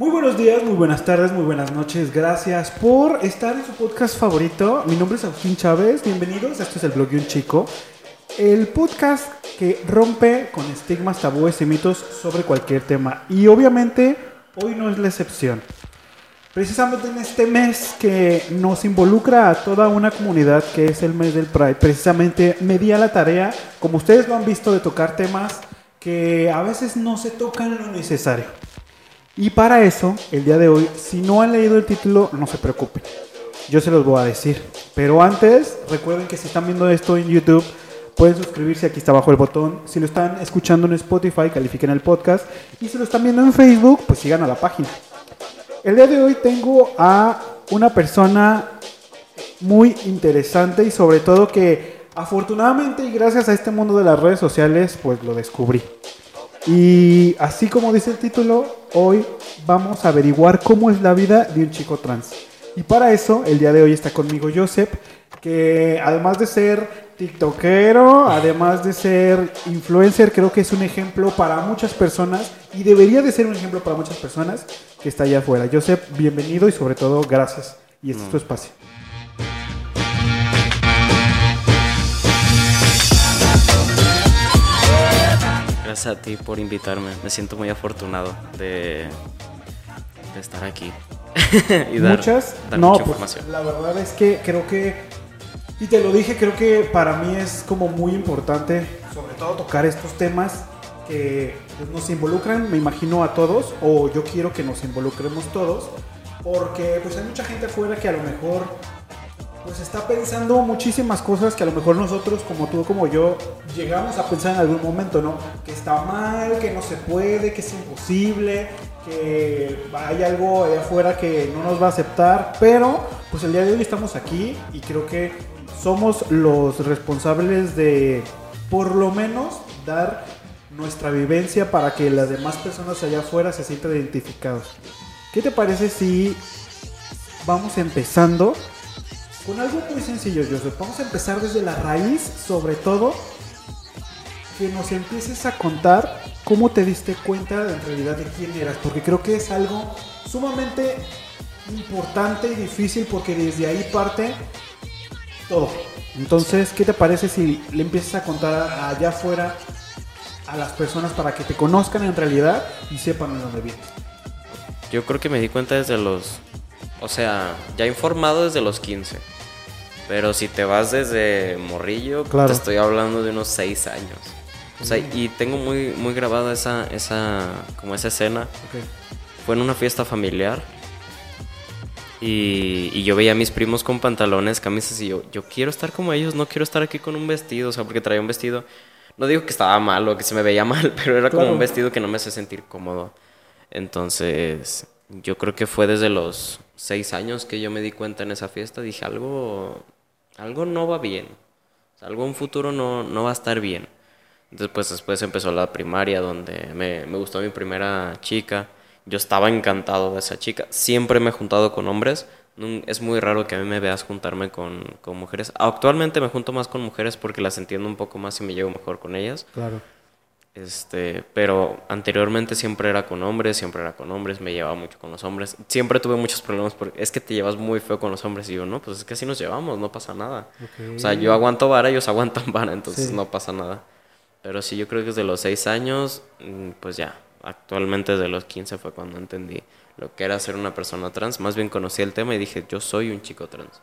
Muy buenos días, muy buenas tardes, muy buenas noches. Gracias por estar en su podcast favorito. Mi nombre es Agustín Chávez. Bienvenidos. Esto es el blog de un chico. El podcast que rompe con estigmas, tabúes y mitos sobre cualquier tema. Y obviamente hoy no es la excepción. Precisamente en este mes que nos involucra a toda una comunidad que es el mes del Pride, precisamente me di a la tarea, como ustedes lo han visto, de tocar temas que a veces no se tocan lo necesario. Y para eso, el día de hoy, si no han leído el título, no se preocupen. Yo se los voy a decir. Pero antes, recuerden que si están viendo esto en YouTube, pueden suscribirse, aquí está abajo el botón. Si lo están escuchando en Spotify, califiquen el podcast. Y si lo están viendo en Facebook, pues sigan a la página. El día de hoy tengo a una persona muy interesante y sobre todo que afortunadamente y gracias a este mundo de las redes sociales, pues lo descubrí. Y así como dice el título, hoy vamos a averiguar cómo es la vida de un chico trans. Y para eso, el día de hoy está conmigo Joseph, que además de ser TikTokero, además de ser influencer, creo que es un ejemplo para muchas personas y debería de ser un ejemplo para muchas personas que está allá afuera. Joseph, bienvenido y sobre todo gracias. Y este es tu espacio. Gracias a ti por invitarme. Me siento muy afortunado de, de estar aquí. y dar, Muchas. no, pues, la verdad es que creo que, y te lo dije, creo que para mí es como muy importante, sobre todo tocar estos temas que pues, nos involucran, me imagino a todos, o yo quiero que nos involucremos todos, porque pues hay mucha gente afuera que a lo mejor pues está pensando muchísimas cosas que a lo mejor nosotros, como tú, como yo, llegamos a pensar en algún momento, ¿no? Que está mal, que no se puede, que es imposible, que hay algo allá afuera que no nos va a aceptar, pero pues el día de hoy estamos aquí y creo que somos los responsables de, por lo menos, dar nuestra vivencia para que las demás personas allá afuera se sientan identificados. ¿Qué te parece si vamos empezando con algo muy sencillo, Joseph. Vamos a empezar desde la raíz, sobre todo, que nos empieces a contar cómo te diste cuenta en realidad de quién eras, porque creo que es algo sumamente importante y difícil porque desde ahí parte todo. Entonces, ¿qué te parece si le empiezas a contar allá afuera a las personas para que te conozcan en realidad y sepan de dónde vienes? Yo creo que me di cuenta desde los, o sea, ya informado desde los 15. Pero si te vas desde morrillo, te estoy hablando de unos seis años. O sea, y tengo muy, muy grabada esa, esa, como esa escena. Fue en una fiesta familiar. Y, y, yo veía a mis primos con pantalones, camisas, y yo, yo quiero estar como ellos, no quiero estar aquí con un vestido, o sea, porque traía un vestido. No digo que estaba mal o que se me veía mal, pero era como un vestido que no me hace sentir cómodo. Entonces, yo creo que fue desde los seis años que yo me di cuenta en esa fiesta. Dije, algo, algo no va bien, algo en futuro no, no va a estar bien. Después, después empezó la primaria donde me, me gustó mi primera chica. Yo estaba encantado de esa chica. Siempre me he juntado con hombres. Es muy raro que a mí me veas juntarme con, con mujeres. Actualmente me junto más con mujeres porque las entiendo un poco más y me llevo mejor con ellas. Claro. Este, pero anteriormente siempre era con hombres, siempre era con hombres, me llevaba mucho con los hombres. Siempre tuve muchos problemas porque es que te llevas muy feo con los hombres y yo, no, pues es que así nos llevamos, no pasa nada. O sea, yo aguanto vara, ellos aguantan vara, entonces no pasa nada. Pero sí, yo creo que desde los 6 años, mm, pues ya, actualmente desde los 15 fue cuando entendí lo que era ser una persona trans. Más bien conocí el tema y dije, yo soy un chico trans.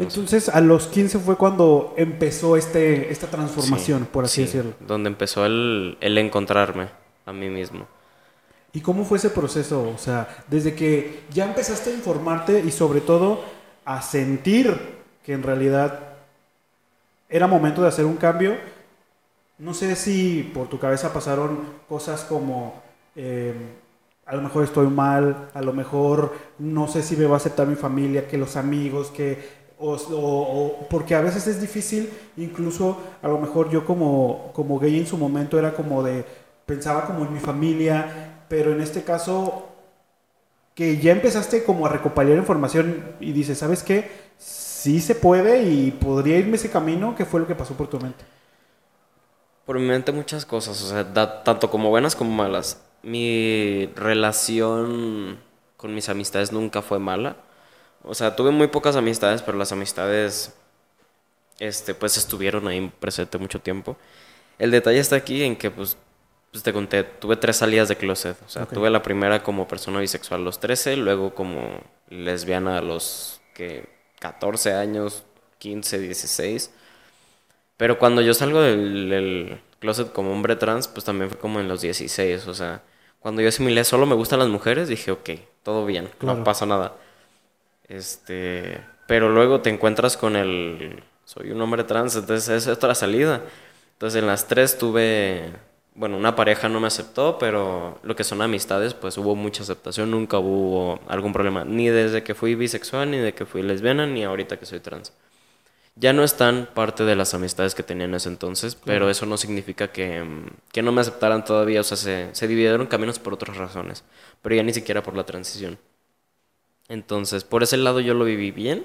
Entonces, a los 15 fue cuando empezó este, esta transformación, por así decirlo. Donde empezó el, el encontrarme a mí mismo. ¿Y cómo fue ese proceso? O sea, desde que ya empezaste a informarte y sobre todo a sentir que en realidad era momento de hacer un cambio, no sé si por tu cabeza pasaron cosas como, eh, a lo mejor estoy mal, a lo mejor no sé si me va a aceptar mi familia, que los amigos, que o, porque a veces es difícil, incluso a lo mejor yo como, como gay en su momento era como de, pensaba como en mi familia, pero en este caso que ya empezaste como a recopilar información y dices, ¿sabes qué? Sí se puede y podría irme ese camino, ¿qué fue lo que pasó por tu mente? Por mi mente muchas cosas, o sea, tanto como buenas como malas. mi relación con mis amistades nunca fue mala. O sea, tuve muy pocas amistades, pero las amistades, este, pues estuvieron ahí presente mucho tiempo. El detalle está aquí en que, pues, pues te conté, tuve tres salidas de closet. O sea, tuve la primera como persona bisexual a los 13, luego como lesbiana a los que 14 años, 15, 16. Pero cuando yo salgo del, closet como hombre trans, pues también fue como en los 16. O sea, cuando yo asimilé solo me gustan las mujeres, dije, ok, todo bien, no pasa nada. Este, pero luego te encuentras con el, soy un hombre trans, entonces es otra salida. Entonces en las tres tuve, bueno, una pareja no me aceptó, pero lo que son amistades, pues hubo mucha aceptación, nunca hubo algún problema, ni desde que fui bisexual, ni de que fui lesbiana, ni ahorita que soy trans. Ya no están parte de las amistades que tenía en ese entonces, pero eso no significa que, que, no me aceptaran todavía, o sea, se, se dividieron caminos por otras razones, pero ya ni siquiera por la transición. Entonces, por ese lado yo lo viví bien,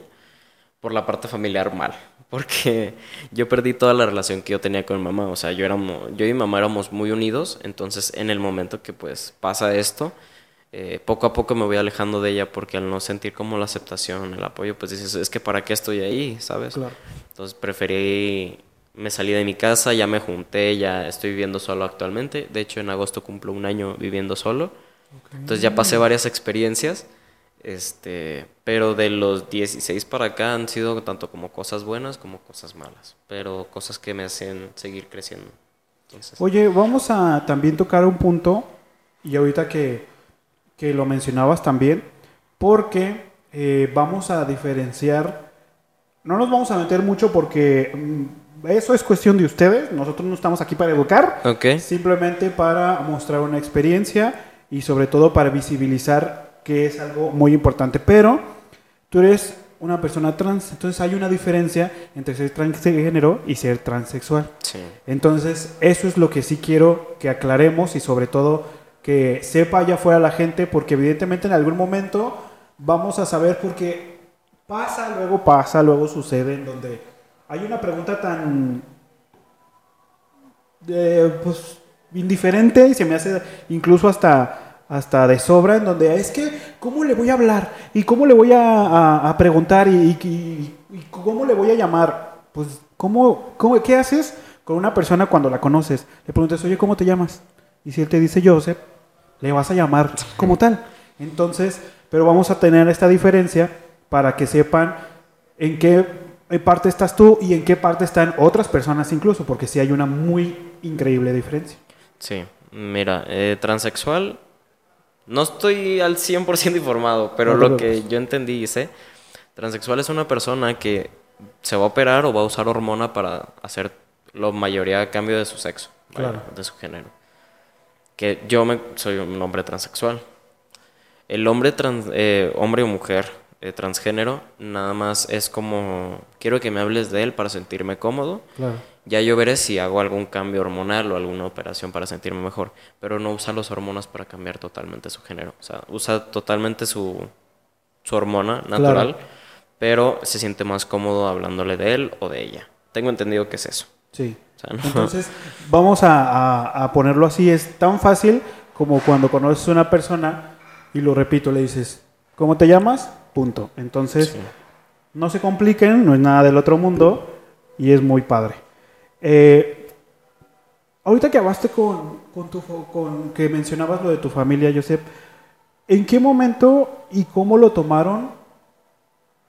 por la parte familiar mal porque yo perdí toda la relación que yo tenía con mi mamá, o sea, yo, éramos, yo y mi mamá éramos muy unidos, entonces en el momento que pues pasa esto, eh, poco a poco me voy alejando de ella porque al no sentir como la aceptación, el apoyo, pues dices, es que para qué estoy ahí, ¿sabes? Claro. Entonces preferí, me salí de mi casa, ya me junté, ya estoy viviendo solo actualmente, de hecho en agosto cumplo un año viviendo solo, entonces ya pasé varias experiencias este, pero de los 16 para acá han sido tanto como cosas buenas como cosas malas, pero cosas que me hacen seguir creciendo. Oye, vamos a también tocar un punto, y ahorita que, que lo mencionabas también, porque eh, vamos a diferenciar, no nos vamos a meter mucho porque mm, eso es cuestión de ustedes, nosotros no estamos aquí para educar, simplemente para mostrar una experiencia y sobre todo para visibilizar que es algo muy importante. Pero tú eres una persona trans, entonces hay una diferencia entre ser transgénero y ser transexual. Entonces, eso es lo que sí quiero que aclaremos y sobre todo que sepa allá afuera la gente, porque evidentemente en algún momento vamos a saber porque pasa, luego pasa, luego sucede, en donde hay una pregunta tan eh, pues indiferente y se me hace incluso hasta hasta de sobra, en donde es que, ¿cómo le voy a hablar? ¿Y cómo le voy a, preguntar? ¿Y, cómo le voy a llamar? Pues, ¿cómo, cómo, qué haces con una persona cuando la conoces? Le preguntas, oye, ¿cómo te llamas? Y si él te dice Joseph, le vas a llamar como tal. Entonces, pero vamos a tener esta diferencia para que sepan en qué parte estás tú y en qué parte están otras personas incluso, porque sí hay una muy increíble diferencia. Sí, mira, eh, transexual no estoy al 100% informado, pero lo que yo entendí y sé, transexual es una persona que se va a operar o va a usar hormona para hacer la mayoría de cambio de su sexo, de su género. Que yo me, soy un hombre transexual. El hombre, trans, eh, hombre o mujer eh, transgénero nada más es como, quiero que me hables de él para sentirme cómodo. Claro ya yo veré si hago algún cambio hormonal o alguna operación para sentirme mejor, pero no usa las hormonas para cambiar totalmente su género. O sea, usa totalmente su, su hormona natural, pero se siente más cómodo hablándole de él o de ella. Tengo entendido que es eso. Sí. Entonces, vamos a, ponerlo así. Es tan fácil como cuando conoces a una persona y lo repito, le dices, ¿cómo te llamas? Punto. Entonces, no se compliquen, no es nada del otro mundo y es muy padre. Eh, ahorita que hablaste con, tu, con que mencionabas lo de tu familia, Josep, ¿en qué momento y cómo lo tomaron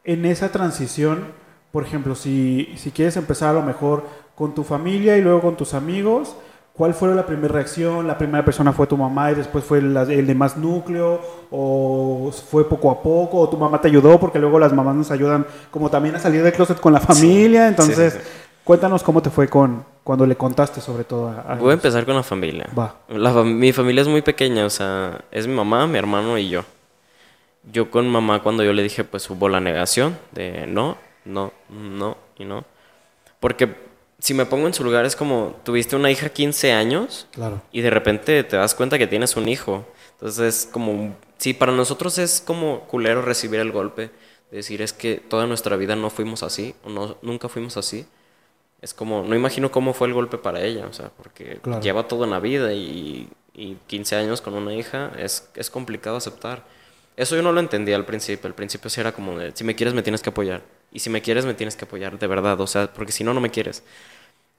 en esa transición? Por ejemplo, si, si quieres empezar a lo mejor con tu familia y luego con tus amigos, ¿Cuál fue la primera reacción? ¿La primera persona fue tu mamá y después fue el, el, de más núcleo? ¿O fue poco a poco? ¿O tu mamá te ayudó? Porque luego las mamás nos ayudan como también a salir del closet con la familia. Entonces, Cuéntanos cómo te fue con cuando le contaste sobre todo a, Voy a empezar con la familia. Va. mi familia es muy pequeña, o sea, es mi mamá, mi hermano y yo. Yo con mamá cuando yo le dije, pues hubo la negación de no, no, no y no. Porque si me pongo en su lugar es como, tuviste una hija 15 años claro. y de repente te das cuenta que tienes un hijo. Entonces es como, sí, para nosotros es como culero recibir el golpe. decir, es que toda nuestra vida no fuimos así, o no, nunca fuimos así es como, no imagino cómo fue el golpe para ella, o sea, porque lleva toda una vida y, y 15 años con una hija, es, es complicado aceptar. Eso yo no lo entendía al principio. Al principio sí era como de, si me quieres me tienes que apoyar. Y si me quieres me tienes que apoyar, de verdad. O sea, porque si no, no me quieres.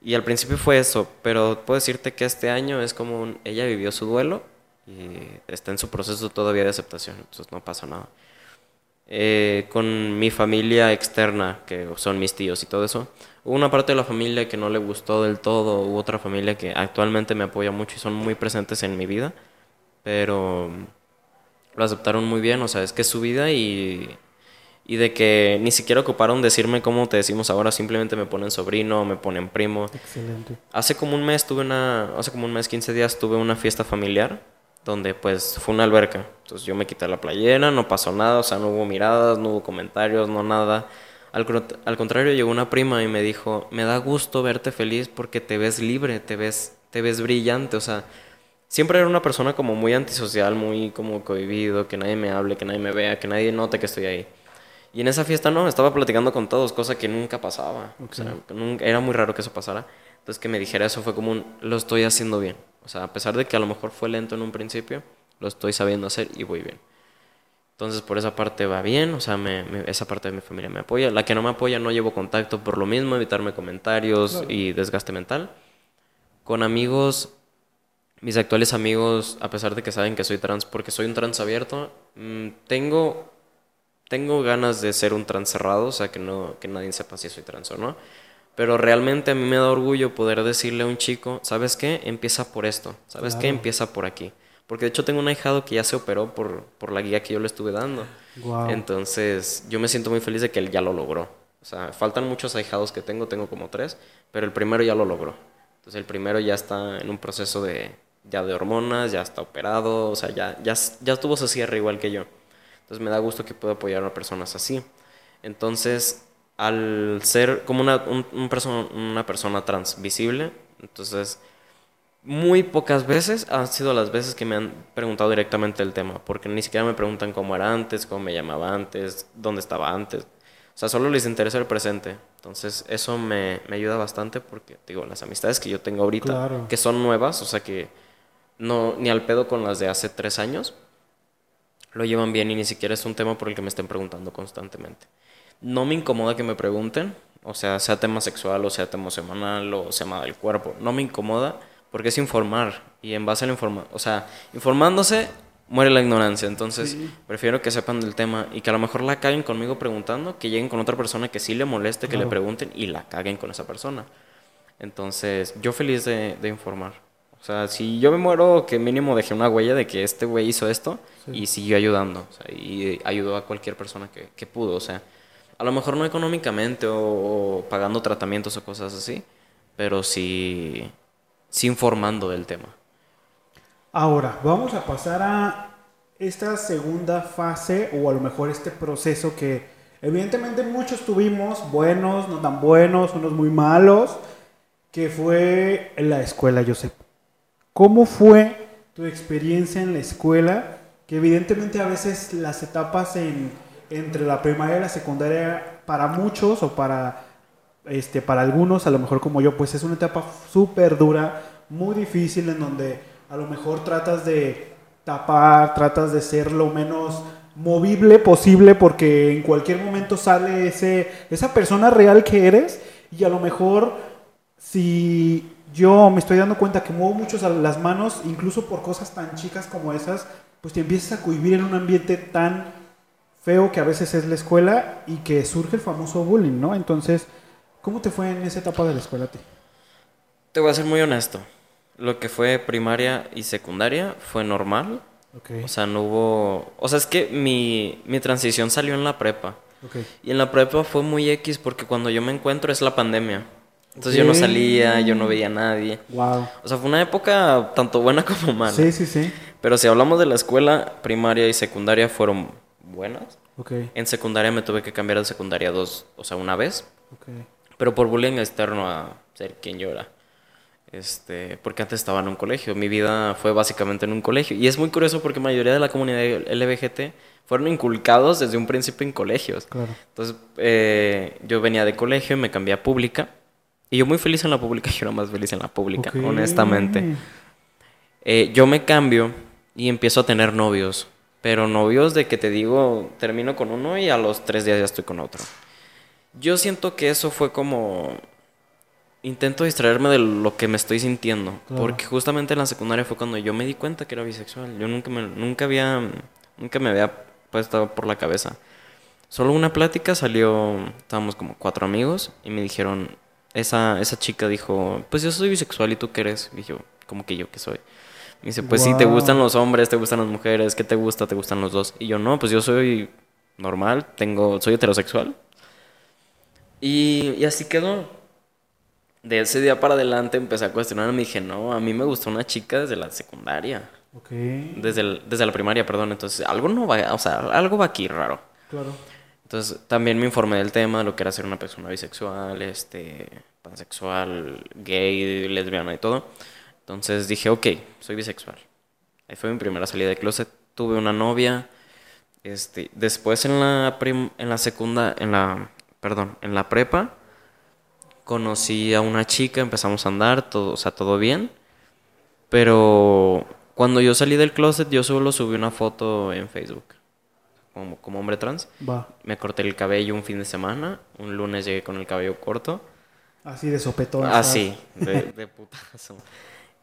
Y al principio fue eso, pero puedo decirte que este año es como ella vivió su duelo y está en su proceso todavía de aceptación, entonces no pasa nada. Eh, con mi familia externa, que son mis tíos y todo eso, una parte de la familia que no le gustó del todo, hubo otra familia que actualmente me apoya mucho y son muy presentes en mi vida, pero lo aceptaron muy bien, o sea, es que es su vida y, y de que ni siquiera ocuparon decirme cómo te decimos ahora, simplemente me ponen sobrino, me ponen primo. Excelente. Hace como un mes tuve una, hace como un mes, 15 días tuve una fiesta familiar donde pues fue una alberca. Entonces yo me quité la playera, no pasó nada, o sea, no hubo miradas, no hubo comentarios, no nada. Al, al, contrario, llegó una prima y me dijo, me da gusto verte feliz porque te ves libre, te ves, te ves brillante, o sea, siempre era una persona como muy antisocial, muy como cohibido, que nadie me hable, que nadie me vea, que nadie note que estoy ahí. Y en esa fiesta no, estaba platicando con todos, cosa que nunca pasaba. O sea, nunca, era muy raro que eso pasara. Entonces que me dijera eso fue como un, lo estoy haciendo bien. O sea, a pesar de que a lo mejor fue lento en un principio, lo estoy sabiendo hacer y voy bien. Entonces por esa parte va bien, o sea, me, esa parte de mi familia me apoya. La que no me apoya no llevo contacto por lo mismo, evitarme comentarios y desgaste mental. Con amigos, mis actuales amigos, a pesar de que saben que soy trans, porque soy un trans abierto, mm, tengo, tengo ganas de ser un trans cerrado, o sea, que, no, que nadie sepa si soy trans o no. Pero realmente a mí me da orgullo poder decirle a un chico, ¿sabes qué? Empieza por esto, ¿sabes qué? Empieza por aquí. Porque de hecho tengo un ahijado que ya se operó por, por la guía que yo le estuve dando. Entonces yo me siento muy feliz de que él ya lo logró. O sea, faltan muchos ahijados que tengo, tengo como tres, pero el primero ya lo logró. Entonces el primero ya está en un proceso de, ya de hormonas, ya está operado, o sea, ya, ya, ya tuvo su cierre igual que yo. Entonces me da gusto que pueda apoyar a personas así. Entonces al ser como una, un, una persona transvisible, entonces muy pocas veces han sido las veces que me han preguntado directamente el tema, porque ni siquiera me preguntan cómo era antes, cómo me llamaba antes, dónde estaba antes. O sea, solo les interesa el presente. Entonces, eso me, me ayuda bastante porque, digo, las amistades que yo tengo ahorita, que son nuevas, o sea, que no, ni al pedo con las de hace tres años, lo llevan bien y ni siquiera es un tema por el que me estén preguntando constantemente. No me incomoda que me pregunten, o sea, sea tema sexual, o sea tema emocional, o sea del cuerpo. No me incomoda porque es informar. Y en base a la información, o sea, informándose muere la ignorancia. Entonces, prefiero que sepan del tema y que a lo mejor la caguen conmigo preguntando, que lleguen con otra persona que sí le moleste, que le pregunten y la caguen con esa persona. Entonces, yo feliz de, informar. O sea, si yo me muero, que mínimo dejé una huella de que este güey hizo esto y siguió ayudando. O sea, y ayudó a cualquier persona que, que pudo. O sea, a lo mejor no económicamente o, pagando tratamientos o cosas así, pero sí, sí informando del tema. Ahora, vamos a pasar a esta segunda fase o a lo mejor este proceso que evidentemente muchos tuvimos, buenos, no tan buenos, unos muy malos, que fue la escuela, Josep. ¿Cómo fue tu experiencia en la escuela? Que evidentemente a veces las etapas en entre la primaria y la secundaria para muchos o para, este, para algunos, a lo mejor como yo, pues es una etapa súper dura, muy difícil en donde a lo mejor tratas de tapar, tratas de ser lo menos movible posible porque en cualquier momento sale ese, esa persona real que eres y a lo mejor si yo me estoy dando cuenta que muevo mucho las manos, incluso por cosas tan chicas como esas, pues te empiezas a cohibir en un ambiente tan feo que a veces es la escuela y que surge el famoso bullying, ¿no? Entonces, ¿cómo te fue en esa etapa de la escuela a ti? Te voy a ser muy honesto. Lo que fue primaria y secundaria fue normal. O sea, no hubo... O sea, es que mi, mi transición salió en la prepa. Y en la prepa fue muy X porque cuando yo me encuentro es la pandemia. Entonces yo no salía, yo no veía a nadie. Wow. O sea, fue una época tanto buena como mala. Sí, sí, sí. Pero si hablamos de la escuela, primaria y secundaria fueron buenas. Okay. En secundaria me tuve que cambiar de secundaria dos, o sea, una vez. Pero por bullying externo a ser quien yo era. Este, porque antes estaba en un colegio. Mi vida fue básicamente en un colegio. Y es muy curioso porque la mayoría de la comunidad LBGT fueron inculcados desde un principio en colegios. Claro. Entonces, eh, yo venía de colegio y me cambié a pública. Y yo muy feliz en la pública, yo era más feliz en la pública, honestamente. Eh, yo me cambio y empiezo a tener novios. Pero novios de que te digo, termino con uno y a los tres días ya estoy con otro. Yo siento que eso fue como... Intento distraerme de lo que me estoy sintiendo. Porque justamente en la secundaria fue cuando yo me di cuenta que era bisexual. Yo nunca me, nunca había... Nunca me había puesto por la cabeza. Solo una plática salió... Estábamos como cuatro amigos y me dijeron... Esa, esa chica dijo, pues yo soy bisexual y tú qué eres. Y yo, como que yo que soy. Me dice, pues sí, te gustan los hombres, te gustan las mujeres, ¿qué te gusta? ¿Te gustan los dos? Y yo, no, pues yo soy normal, tengo, soy heterosexual. Y, y así quedó. De ese día para adelante empecé a cuestionarme y dije, no, a mí me gustó una chica desde la secundaria. Ok. Desde, desde la primaria, perdón. Entonces, algo no va, o sea, algo va aquí raro. Claro. Entonces, también me informé del tema, de lo que era ser una persona bisexual, este, pansexual, gay, lesbiana y todo. Entonces dije, ok, soy bisexual. Ahí fue mi primera salida de closet. Tuve una novia. Este, después en la en la segunda, en la, perdón, en la prepa conocí a una chica, empezamos a andar, todo, o sea, todo bien. Pero cuando yo salí del closet, yo solo subí una foto en Facebook. Como, como hombre trans. Va. Me corté el cabello un fin de semana. Un lunes llegué con el cabello corto. Así de sopetón. Así, de, de putazo.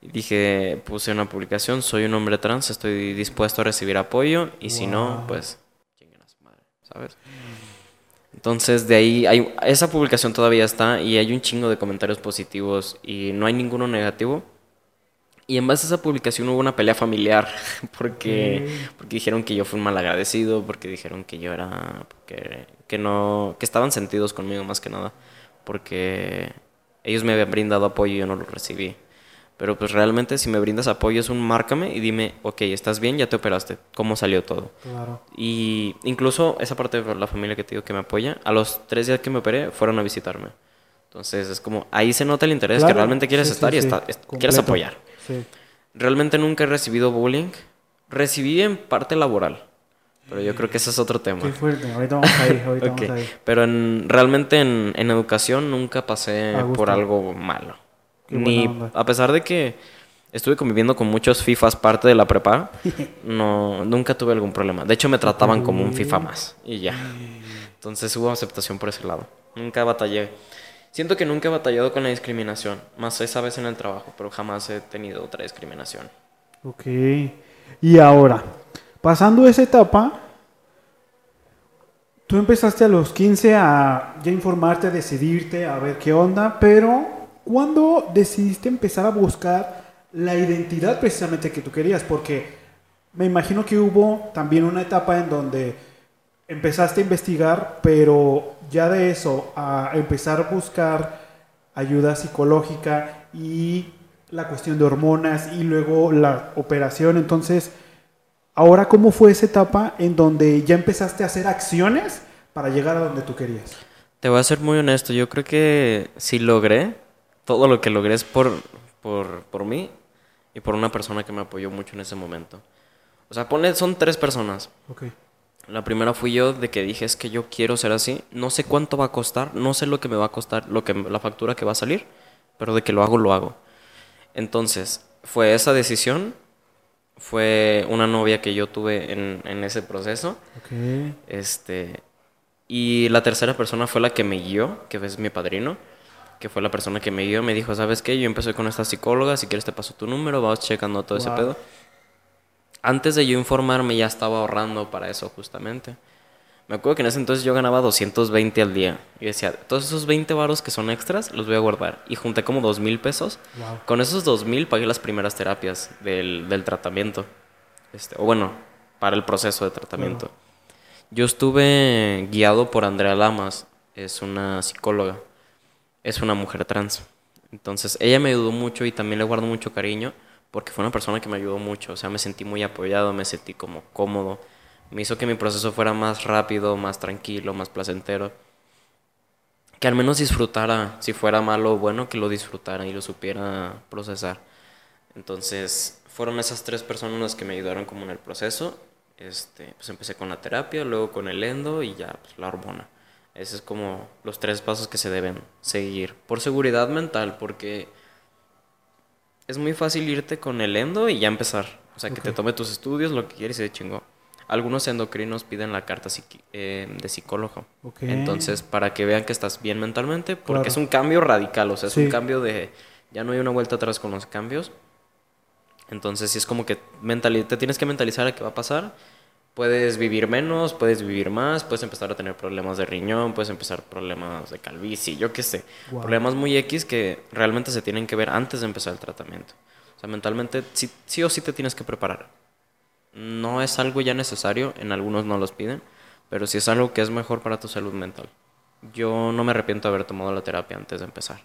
Dije, puse una publicación, soy un hombre trans, estoy dispuesto a recibir apoyo y si no, pues, madre, ¿sabes? Entonces de ahí, hay, esa publicación todavía está y hay un chingo de comentarios positivos y no hay ninguno negativo. Y en base a esa publicación hubo una pelea familiar porque, porque dijeron que yo fui un mal agradecido, porque dijeron que yo era, que, que no, que estaban sentidos conmigo más que nada, porque ellos me habían brindado apoyo y yo no lo recibí. Pero pues realmente si me brindas apoyo es un márcame y dime, ok, estás bien, ya te operaste, ¿cómo salió todo? Claro. Y incluso esa parte de la familia que te digo que me apoya, a los tres días que me operé fueron a visitarme. Entonces es como, ahí se nota el interés, que realmente quieres estar y quieres apoyar. Realmente nunca he recibido bullying. Recibí en parte laboral. Pero yo creo que ese es otro tema. Qué fuerte, ahorita vamos a ir, ahorita vamos a ir. Pero en, realmente en, en educación nunca pasé por algo malo. Ni, a pesar de que estuve conviviendo con muchos FIFAs parte de la prepa, no, nunca tuve algún problema. De hecho, me trataban como un FIFA más y ya. Entonces hubo aceptación por ese lado. Nunca batallé. Siento que nunca he batallado con la discriminación, más esa vez en el trabajo, pero jamás he tenido otra discriminación. Ok. Y ahora, pasando esa etapa, tú empezaste a los 15 a ya informarte, a decidirte, a ver qué onda, pero ¿Cuándo decidiste empezar a buscar la identidad precisamente que tú querías? Porque me imagino que hubo también una etapa en donde empezaste a investigar, pero ya de eso a empezar a buscar ayuda psicológica y la cuestión de hormonas y luego la operación. Entonces, ahora, ¿cómo fue esa etapa en donde ya empezaste a hacer acciones para llegar a donde tú querías? Te voy a ser muy honesto, yo creo que sí logré, todo lo que logré es por, por, por mí y por una persona que me apoyó mucho en ese momento. O sea, pone, son tres personas. Okay. La primera fui yo de que dije es que yo quiero ser así. No sé cuánto va a costar, no sé lo que me va a costar, lo que, la factura que va a salir, pero de que lo hago, lo hago. Entonces, fue esa decisión. Fue una novia que yo tuve en, en ese proceso. Okay. Este, y la tercera persona fue la que me guió, que es mi padrino que fue la persona que me guió, me dijo, ¿sabes qué? Yo empecé con esta psicóloga, si quieres te paso tu número, vamos checando todo ese pedo. Antes de yo informarme ya estaba ahorrando para eso justamente. Me acuerdo que en ese entonces yo ganaba 220 al día. Y decía, todos esos 20 varos que son extras los voy a guardar. Y junté como 2 mil pesos. Con esos 2 mil pagué las primeras terapias del, del tratamiento. Este, o bueno, para el proceso de tratamiento. Yo estuve guiado por Andrea Lamas, es una psicóloga es una mujer trans. Entonces, ella me ayudó mucho y también le guardo mucho cariño porque fue una persona que me ayudó mucho. O sea, me sentí muy apoyado, me sentí como cómodo. Me hizo que mi proceso fuera más rápido, más tranquilo, más placentero. Que al menos disfrutara, si fuera malo o bueno, que lo disfrutara y lo supiera procesar. Entonces, fueron esas tres personas las que me ayudaron como en el proceso. Este, pues empecé con la terapia, luego con el endo y ya pues, la hormona. Esos es como los tres pasos que se deben seguir. Por seguridad mental, porque es muy fácil irte con el endo y ya empezar. O sea, que te tome tus estudios, lo que quieres y se chingó. Algunos endocrinos piden la carta eh, de psicólogo. Entonces, para que vean que estás bien mentalmente, porque Claro. es un cambio radical, o sea, es Sí. un cambio de... Ya no hay una vuelta atrás con los cambios. Entonces, sí es como que te tienes que mentalizar a qué va a pasar. Puedes vivir menos, puedes vivir más, puedes empezar a tener problemas de riñón, puedes empezar problemas de calvicie, yo qué sé. Wow. Problemas muy X que realmente se tienen que ver antes de empezar el tratamiento. O sea, mentalmente sí, sí o sí te tienes que preparar. No es algo ya necesario, en algunos no los piden, pero sí es algo que es mejor para tu salud mental. Yo no me arrepiento de haber tomado la terapia antes de empezar.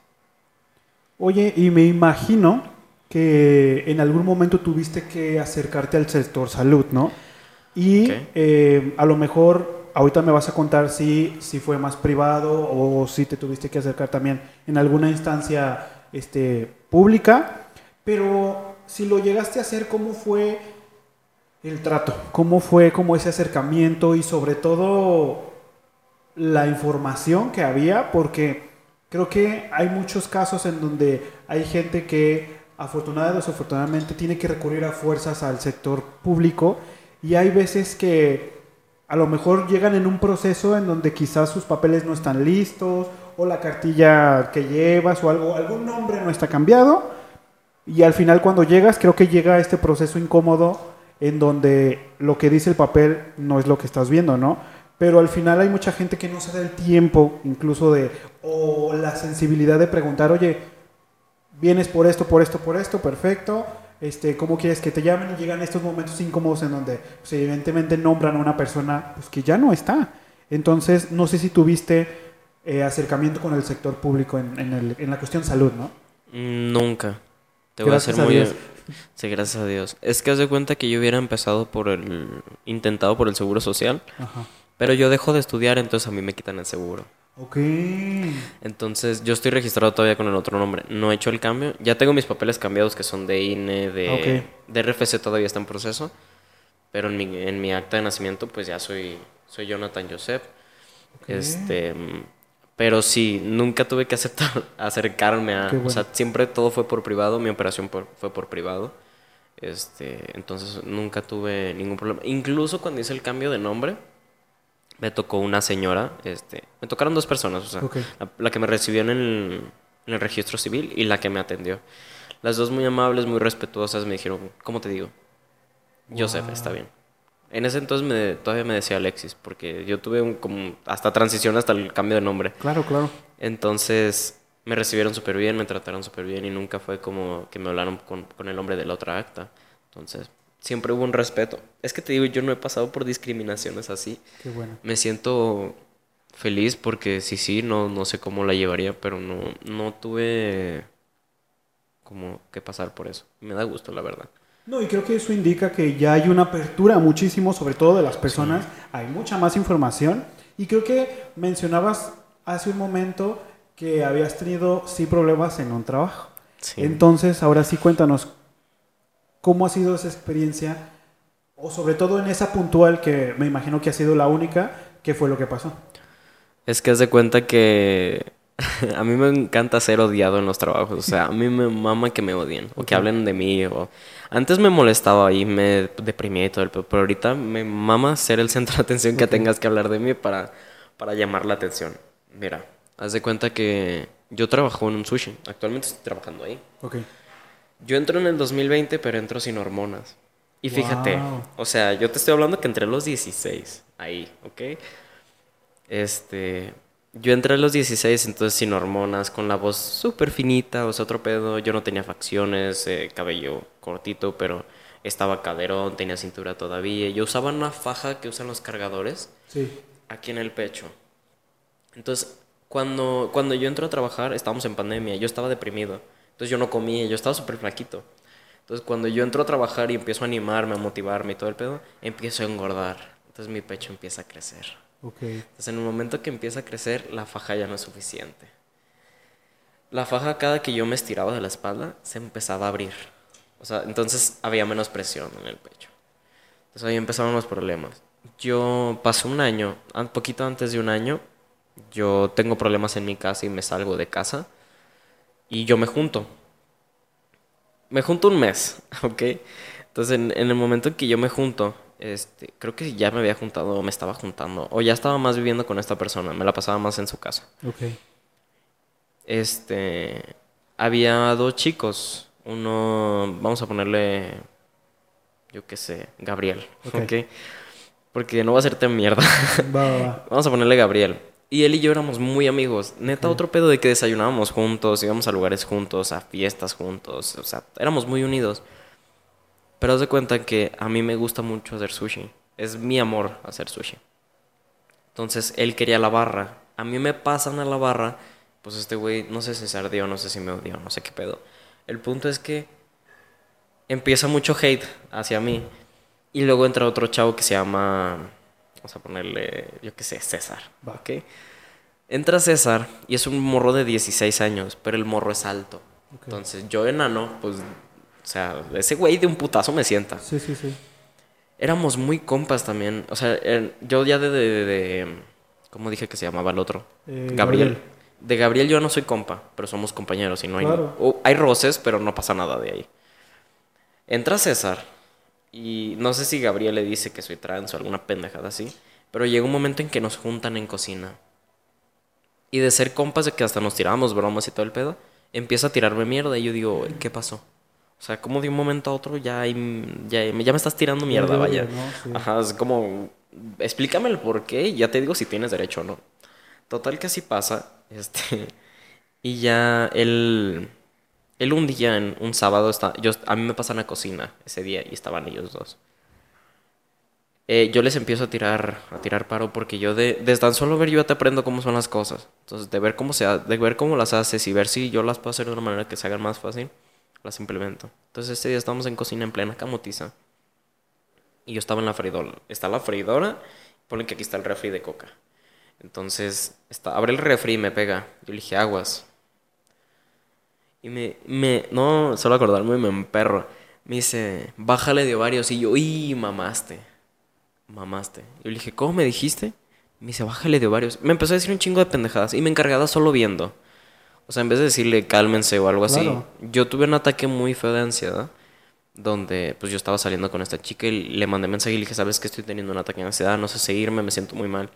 Oye, y me imagino que en algún momento tuviste que acercarte al sector salud, ¿no? Y eh, a lo mejor ahorita me vas a contar si, si fue más privado o si te tuviste que acercar también en alguna instancia este, pública, pero si lo llegaste a hacer, ¿cómo fue el trato? ¿Cómo fue como ese acercamiento y sobre todo la información que había? Porque creo que hay muchos casos en donde hay gente que afortunadamente o desafortunadamente tiene que recurrir a fuerzas al sector público y hay veces que a lo mejor llegan en un proceso en donde quizás sus papeles no están listos o la cartilla que llevas o algo, algún nombre no está cambiado y al final cuando llegas creo que llega este proceso incómodo en donde lo que dice el papel no es lo que estás viendo, ¿no? Pero al final hay mucha gente que no se da el tiempo incluso de o la sensibilidad de preguntar, oye, vienes por esto, por esto, por esto, perfecto. Este, ¿Cómo quieres que te llamen? Y llegan estos momentos incómodos en donde pues, evidentemente nombran a una persona pues, que ya no está. Entonces, no sé si tuviste eh, acercamiento con el sector público en, en el- en la cuestión salud, ¿no? Mm, Nunca. Te voy a Gracias ser a muy... Dios. Sí, gracias a Dios. Es que haz de cuenta que yo hubiera empezado por el... Intentado por el seguro social, Ajá. pero yo dejo de estudiar, entonces a mí me quitan el seguro. Ok. Entonces, yo estoy registrado todavía con el otro nombre. No he hecho el cambio. Ya tengo mis papeles cambiados que son de INE, de, Ok. de RFC todavía está en proceso. Pero en mi, en mi acta de nacimiento, pues ya soy, soy Jonathan Joseph. Ok. Este, pero sí, nunca tuve que aceptar, acercarme a... Qué O sea, bueno. siempre todo fue por privado. Mi operación por- fue por privado. Este, entonces, nunca tuve ningún problema. Incluso cuando hice el cambio de nombre, me tocó una señora, este, me tocaron dos personas, o sea, Ok. la, la que me recibió en el, en el registro civil y la que me atendió. Las dos muy amables, muy respetuosas, me dijeron, ¿cómo te digo? Joseph, está bien. En ese entonces me- todavía me decía Alexis, porque yo tuve un, como hasta transición hasta el cambio de nombre. Claro, claro. Entonces me recibieron súper bien, me trataron súper bien y nunca fue como que me hablaron con, con el nombre de la otra acta. Entonces siempre hubo un respeto. Es que te digo, yo no he pasado por discriminaciones así. Qué bueno. Me siento feliz porque sí, sí, no, no sé cómo la llevaría, pero no, no tuve como que pasar por eso. Me da gusto, la verdad. No, y creo que eso indica que ya hay una apertura muchísimo, sobre todo de las personas. Hay mucha más información. Y creo que mencionabas hace un momento que habías tenido sí problemas en un trabajo. Sí. Entonces, ahora sí cuéntanos cómo ha sido esa experiencia, o sobre todo en esa puntual que me imagino que ha sido la única, ¿qué fue lo que pasó? Es que haz de cuenta que a mí me encanta ser odiado en los trabajos. O sea, a mí me mama que me odien o que hablen de mí. O... Antes me molestaba y me deprimía y todo el pero ahorita me mama ser el centro de atención que Ok. tengas que hablar de mí para, para llamar la atención. Mira, haz de cuenta que yo trabajo en un sushi. Actualmente estoy trabajando ahí. Ok. Yo entro en el 2020, pero entro sin hormonas. Y fíjate, Wow. o sea, yo te estoy hablando que entré a los 16, ahí, ¿ok? Este, yo entré a los 16, entonces sin hormonas, con la voz súper finita, o sea, otro pedo. Yo no tenía facciones, eh, cabello cortito, pero estaba caderón, tenía cintura todavía. Yo usaba una faja que usan los cargadores Sí. aquí en el pecho. Entonces, cuando, cuando yo entro a trabajar, estábamos en pandemia, yo estaba deprimido. Entonces yo no comía, yo estaba súper flaquito. Entonces cuando yo entro a trabajar y empiezo a animarme, a motivarme y todo el pedo, empiezo a engordar. Entonces mi pecho empieza a crecer. Ok. Entonces en el momento que empieza a crecer, la faja ya no es suficiente. La faja cada que yo me estiraba de la espalda, se empezaba a abrir. O sea, entonces había menos presión en el pecho. Entonces ahí empezaron los problemas. Yo pasé un año, un poquito antes de un año, yo tengo problemas en mi casa y me salgo de casa y yo me junto. me junto un mes, ¿ok? Entonces, en, en el momento en que yo me junto, este, creo que ya me había juntado, o me estaba juntando, o ya estaba más viviendo con esta persona, me la pasaba más en su casa. Ok. Este, había dos chicos, uno, vamos a ponerle, yo qué sé, Gabriel, Ok. ¿ok? Porque no va a hacerte mierda. Va, va, va. Vamos a ponerle Gabriel. Y él y yo éramos muy amigos. Neta, otro pedo de que desayunábamos juntos, íbamos a lugares juntos, a fiestas juntos. O sea, éramos muy unidos. Pero haz de cuenta que a mí me gusta mucho hacer sushi. Es mi amor hacer sushi. Entonces, él quería la barra. A mí me pasan a la barra. Pues este güey, no sé si se ardió, no sé si me odió, no sé qué pedo. El punto es que empieza mucho hate hacia mí. Y luego entra otro chavo que se llama, vamos a ponerle, yo qué sé, César. Va. ¿ok? Entra César y es un morro de 16 años, pero el morro es alto. Entonces yo enano, pues, o sea, ese güey de un putazo me sienta. Sí, sí, sí. Éramos muy compas también. O sea, yo ya de, de, de- ¿Cómo dije que se llamaba el otro? Eh, Gabriel. Gabriel. De Gabriel yo no soy compa, pero somos compañeros y no hay... Claro. hay roces, pero no pasa nada de ahí. Entra César y no sé si Gabriel le dice que soy trans o alguna pendejada así, pero llega un momento en que nos juntan en cocina. Y de ser compas de que hasta nos tirábamos bromas y todo el pedo, empieza a tirarme mierda y yo digo, ¿qué pasó? O sea, como de un momento a otro ya, ya, ya me estás tirando mierda, Ya, ya, vaya. ya, ¿no? Sí. Ajá, es como, explícame el por qué y ya te digo si tienes derecho o no. Total que así pasa, este, y ya él, él un día, en un sábado, está, yo, a mí me pasan a cocina ese día y estaban ellos dos. Eh, yo les empiezo a tirar, a tirar paro porque yo de, de tan solo ver yo ya te aprendo cómo son las cosas. Entonces, de ver cómo se ha- de ver cómo las haces y ver si yo las puedo hacer de una manera que se hagan más fácil, las implemento. Entonces, este día estamos en cocina en plena camotiza. Y yo estaba en la freidora. Está la freidora, ponen que aquí está el refri de coca. Entonces, está, abre el refri y me pega. Yo le aguas. Y me, me, no, solo acordarme me emperro. Me dice, bájale de ovarios. Y yo, uy, mamaste. Mamaste. Yo le dije, ¿cómo me dijiste? Me dice, bájale de ovarios. Me empezó a decir un chingo de pendejadas. Y me encargaba solo viendo. O sea, en vez de decirle cálmense o algo así. Yo tuve un ataque muy feo de ansiedad. Donde pues yo estaba saliendo con esta chica y le mandé mensaje y le dije, ¿sabes que estoy teniendo un ataque de ansiedad? No sé seguirme, me siento muy mal.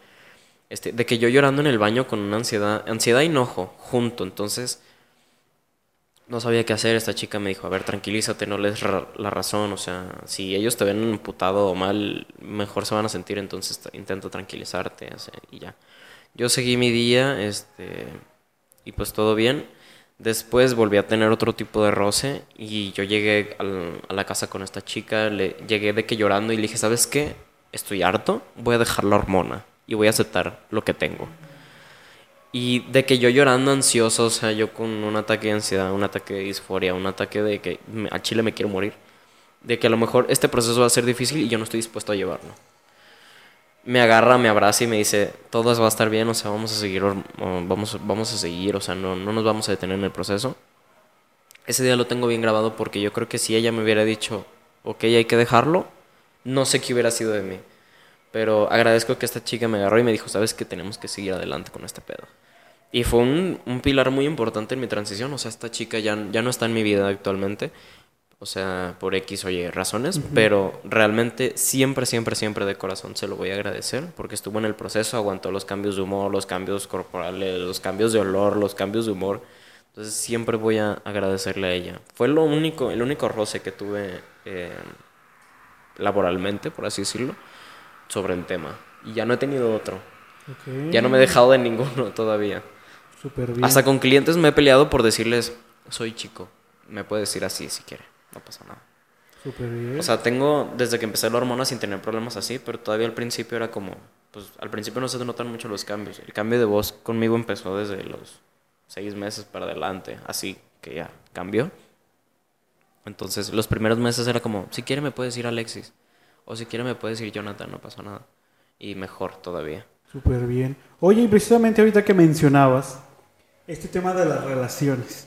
Este, de que yo llorando en el baño con una ansiedad, ansiedad y enojo junto. Entonces, no sabía qué hacer. Esta chica me dijo, a ver, tranquilízate, no les la razón. O sea, si ellos te ven imputado o mal, mejor se van a sentir. Entonces, intenta tranquilizarte así, y ya. Yo seguí mi día, este, y pues todo bien. Después volví a tener otro tipo de roce y yo llegué a la casa con esta chica, le llegué de que llorando y le dije, ¿sabes qué? Estoy harto, voy a dejar la hormona y voy a aceptar lo que tengo. Y de que yo llorando ansioso, o sea, yo con un ataque de ansiedad, un ataque de disforia, un ataque de que a Chile me quiero morir, de que a lo mejor este proceso va a ser difícil y yo no estoy dispuesto a llevarlo. Me agarra, me abraza y me dice, todo va a estar bien, o sea, vamos a seguir, vamos, vamos a seguir, o sea, no, no nos vamos a detener en el proceso. Ese día lo tengo bien grabado porque yo creo que si ella me hubiera dicho, ok, hay que dejarlo, no sé qué hubiera sido de mí. Pero agradezco que esta chica me agarró y me dijo, sabes que tenemos que seguir adelante con este pedo. Y fue un, un pilar muy importante en mi transición. O sea, esta chica ya, ya no está en mi vida actualmente. O sea, por X o Y razones. Pero realmente siempre, siempre, siempre de corazón se lo voy a agradecer. Porque estuvo en el proceso, aguantó los cambios de humor, los cambios corporales, los cambios de olor, los cambios de humor. Entonces siempre voy a agradecerle a ella. Fue lo único, el único roce que tuve eh, laboralmente, por así decirlo, sobre el tema. Y ya no he tenido otro. Ok. Ya no me he dejado de ninguno todavía. Súper bien. Hasta con clientes me he peleado por decirles, soy chico. Me puede decir así si quiere, no pasa nada. Súper bien. O sea, tengo desde que empecé la hormona sin tener problemas así, pero todavía al principio era como, pues al principio no se notan mucho los cambios. El cambio de voz conmigo empezó desde los seis meses para adelante, así que ya cambió. Entonces, los primeros meses era como, si quiere me puede decir Alexis, o si quiere me puede decir Jonathan, no pasa nada. Y mejor todavía. Súper bien. Oye, y precisamente ahorita que mencionabas este tema de las relaciones,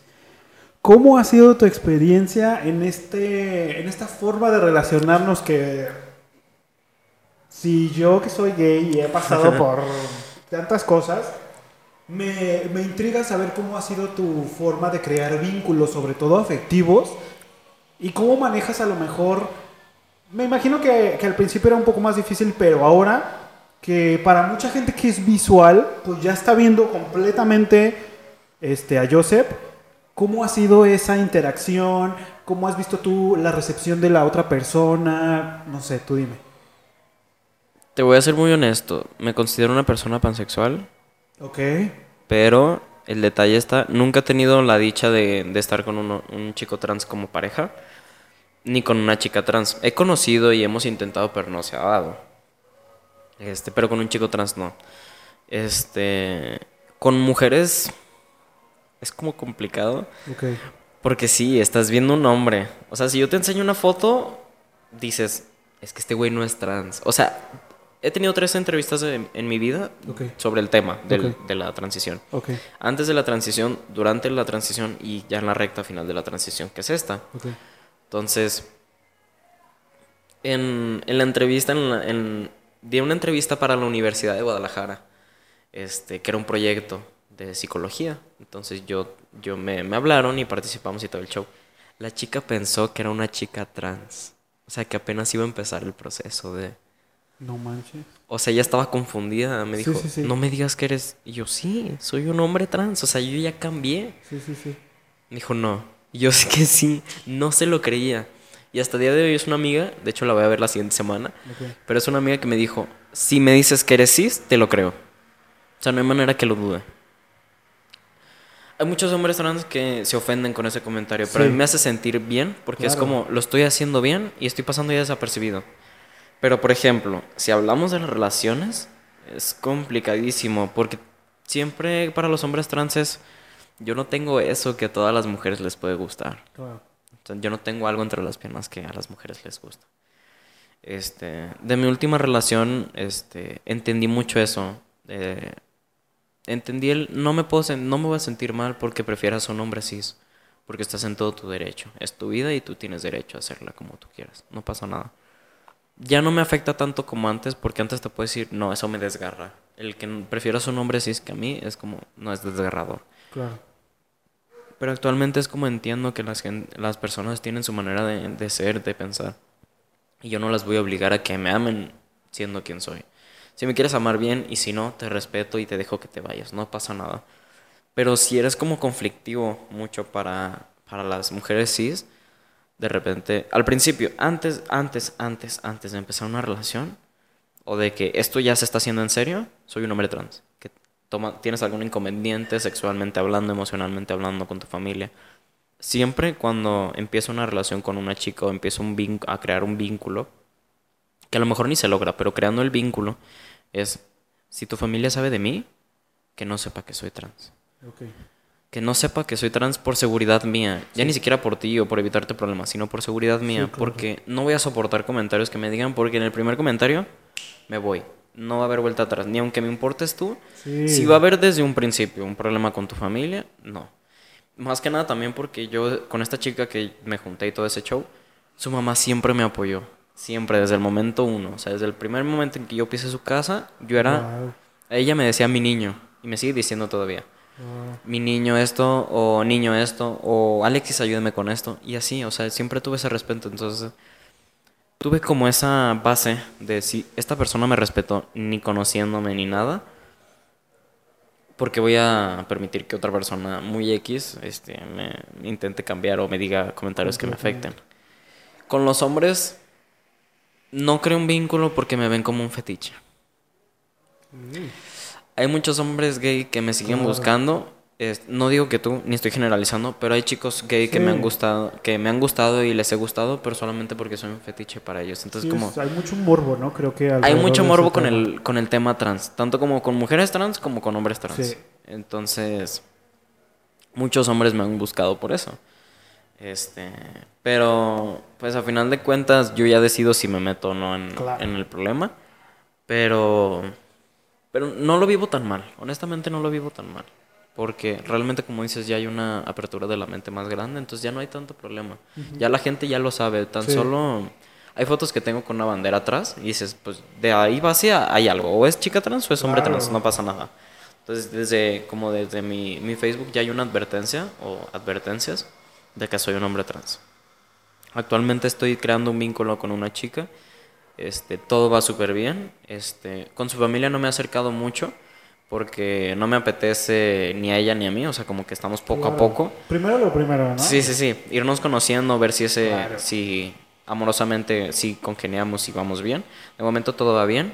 ¿cómo ha sido tu experiencia en, este, en esta forma de relacionarnos que si yo que soy gay y he pasado por tantas cosas, me, me intriga saber cómo ha sido tu forma de crear vínculos, sobre todo afectivos, ¿Y cómo manejas a lo mejor? Me imagino que, que al principio era un poco más difícil, pero ahora que para mucha gente que es visual, pues ya está viendo completamente este, a Joseph. ¿Cómo ha sido esa interacción? ¿Cómo has visto tú la recepción de la otra persona? No sé, tú dime. Te voy a ser muy honesto. Me considero una persona pansexual. Ok. Pero el detalle está, nunca he tenido la dicha de, de estar con uno- un chico trans como pareja, ni con una chica trans. He conocido y hemos intentado, pero no se ha dado. Este, pero con un chico trans no. Este, con mujeres es como complicado, Ok. porque sí, estás viendo un hombre. O sea, si yo te enseño una foto, dices, es que este güey no es trans. O sea, he tenido tres entrevistas en, en mi vida sobre el tema del- de la transición. Antes de la transición, durante la transición y ya en la recta final de la transición, que es esta. Entonces, en, en la entrevista, en, la- en- di una entrevista para la Universidad de Guadalajara, este, que era un proyecto de psicología. Entonces yo, yo me, me hablaron y participamos y todo el show. La chica pensó que era una chica trans. O sea, que apenas iba a empezar el proceso de... No manches. O sea, ella estaba confundida. Me dijo, sí, sí. no me digas que eres... Y yo, sí, soy un hombre trans. O sea, yo ya cambié. Sí, sí, sí. Me dijo, no. Y yo sé que sí, no se lo creía. Y hasta el día de hoy es una amiga, de hecho la voy a ver la siguiente semana, pero es una amiga que me dijo, si me dices que eres cis, te lo creo. O sea, no hay manera que lo dude. Hay muchos hombres trans que se ofenden con ese comentario, pero a Sí. mí me hace sentir bien porque es Claro. como, lo estoy haciendo bien y estoy pasando ya desapercibido. Pero, por ejemplo, si hablamos de las relaciones, es complicadísimo porque siempre para los hombres trans es, yo no tengo eso que a todas las mujeres les puede gustar. Claro. Yo no tengo algo entre las piernas que a las mujeres les gusta. Este, de mi última relación, este, entendí mucho eso. eh, entendí el, no me puedo, no me voy a sentir mal porque prefieras a un hombre cis, porque estás en todo tu derecho. Es tu vida y tú tienes derecho a hacerla como tú quieras. No pasa nada. Ya no me afecta tanto como antes, porque antes te puedo decir, no, eso me desgarra. El que prefieras a un hombre cis que a mí es como, no es desgarrador. Claro. Pero actualmente es como entiendo que las, las personas tienen su manera de, de ser, de pensar. Y yo no las voy a obligar a que me amen siendo quien soy. Si me quieres amar bien y si no, te respeto y te dejo que te vayas. No pasa nada. Pero si eres como conflictivo mucho para, para las mujeres cis, de repente, al principio, antes, antes, antes, antes de empezar una relación, o de que esto ya se está haciendo en serio, soy un hombre trans. Que toma, tienes algún inconveniente sexualmente hablando, emocionalmente hablando con tu familia. Siempre cuando empiezo una relación con una chica o empiezo a crear un vínculo, que a lo mejor ni se logra, pero creando el vínculo, es, si tu familia sabe de mí, que no sepa que soy trans. Que no sepa que soy trans por seguridad mía. Ya ni siquiera por ti o por evitarte problemas, sino por seguridad mía. claro. Porque no voy a soportar comentarios que me digan, porque en el primer comentario me voy. No va a haber vuelta atrás. Ni aunque me importes tú. Sí. Si va a haber desde un principio un problema con tu familia, no. Más que nada también porque yo, con esta chica que me junté y todo ese show, su mamá siempre me apoyó. Siempre, desde el momento uno. O sea, desde el primer momento en que yo pisé su casa, yo era... Wow. Ella me decía mi niño. Y me sigue diciendo todavía Wow. mi niño esto o niño esto o Alexis ayúdame con esto y así, o sea, siempre tuve ese respeto, entonces tuve como esa base de si esta persona me respetó ni conociéndome ni nada, porque voy a permitir que otra persona muy X este, me intente cambiar o me diga comentarios que me afecten. Con los hombres no creo un vínculo porque me ven como un fetiche. Hay muchos hombres gay que me siguen buscando. Es- no digo que tú, ni estoy generalizando, pero hay chicos gay que me han gustado, que me han gustado y les he gustado, pero solamente porque soy un fetiche para ellos. Entonces Sí, como es- hay mucho morbo, ¿no? Creo que hay mucho morbo con tema. el con el tema trans, tanto como con mujeres trans como con hombres trans. Sí. Entonces muchos hombres me han buscado por eso. Este, pero pues a final de cuentas yo ya decido si me meto o no en, Claro. en el problema, pero pero no lo vivo tan mal, honestamente no lo vivo tan mal, porque realmente como dices ya hay una apertura de la mente más grande, entonces ya no hay tanto problema. Ya la gente ya lo sabe, tan Sí. solo hay fotos que tengo con una bandera atrás y dices, pues de ahí va hacia hay algo, o es chica trans o es hombre Claro. trans, no pasa nada. Entonces, desde como desde mi, mi Facebook ya hay una advertencia o advertencias de que soy un hombre trans. Actualmente estoy creando un vínculo con una chica. Este, todo va súper bien. Este, con su familia no me he acercado mucho porque no me apetece ni a ella ni a mí, o sea, como que estamos poco a poco. Primero lo primero, ¿no? Sí, sí, sí, irnos conociendo, ver si ese, si amorosamente, si congeniamos, si vamos bien. De momento todo va bien.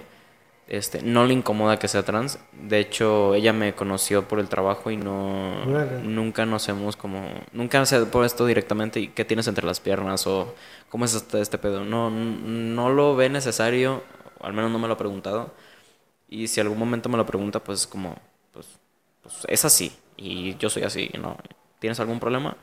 Este, no le incomoda que sea trans. De hecho, ella me conoció por el trabajo y no nunca nos hemos como nunca se ha puesto directamente y qué tienes entre las piernas o cómo es este, este pedo. No no lo ve necesario, al menos no me lo ha preguntado. Y si algún momento me lo pregunta, pues como pues, pues es así y yo soy así, ¿no? ¿Tienes algún problema?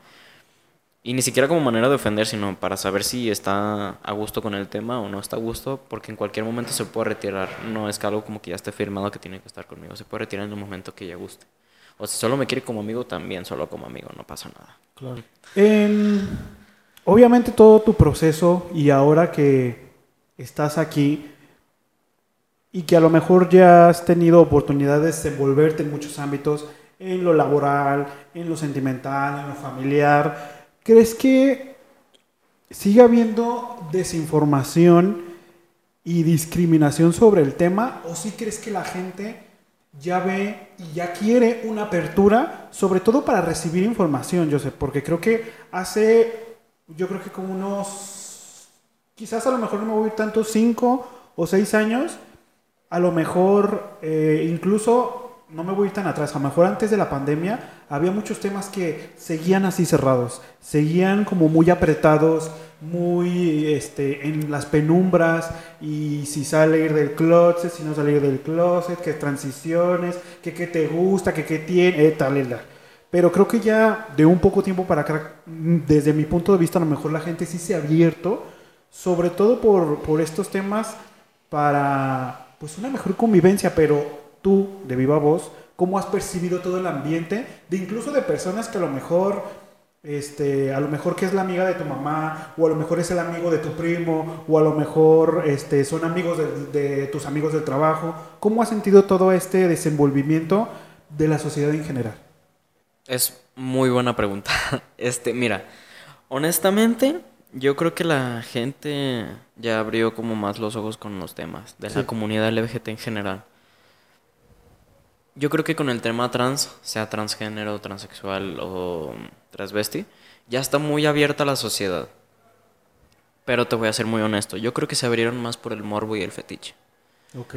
Y ni siquiera como manera de ofender, sino para saber si está a gusto con el tema o no está a gusto, porque en cualquier momento se puede retirar. No es que algo como que ya esté firmado que tiene que estar conmigo. Se puede retirar en el momento que ella guste. O si solo me quiere como amigo, también solo como amigo, no pasa nada. Claro. obviamente todo tu proceso y ahora que estás aquí y que a lo mejor ya has tenido oportunidad de desenvolverte en muchos ámbitos, en lo laboral, en lo sentimental, en lo familiar, ¿Crees que sigue habiendo desinformación y discriminación sobre el tema? ¿O sí crees que la gente ya ve y ya quiere una apertura, sobre todo para recibir información, yo sé, porque creo que hace, yo creo que como unos, quizás a lo mejor no me voy a ir tanto, cinco o seis años, a lo mejor eh, incluso no me voy a ir tan atrás, a lo mejor antes de la pandemia había muchos temas que seguían así cerrados, seguían como muy apretados, muy este, en las penumbras y si salir del closet, si no salir del closet, qué transiciones, qué, te gusta, qué, tiene, eh, tal, tal. Pero creo que ya de un poco tiempo para acá, desde mi punto de vista, a lo mejor la gente sí se ha abierto, sobre todo por, por estos temas, para pues una mejor convivencia, pero tú, de viva voz, cómo has percibido todo el ambiente, de incluso de personas que a lo mejor, este, a lo mejor que es la amiga de tu mamá, o a lo mejor es el amigo de tu primo, o a lo mejor este, son amigos de, tus amigos del trabajo. ¿Cómo has sentido todo este desenvolvimiento de la sociedad en general? Es muy buena pregunta. Este, mira, honestamente, yo creo que la gente ya abrió como más los ojos con los temas de la comunidad LGBT en general. Yo creo que con el tema trans, sea transgénero, transexual o transvesti, ya está muy abierta la sociedad. Pero te voy a ser muy honesto, yo creo que se abrieron más por el morbo y el fetiche. Ok.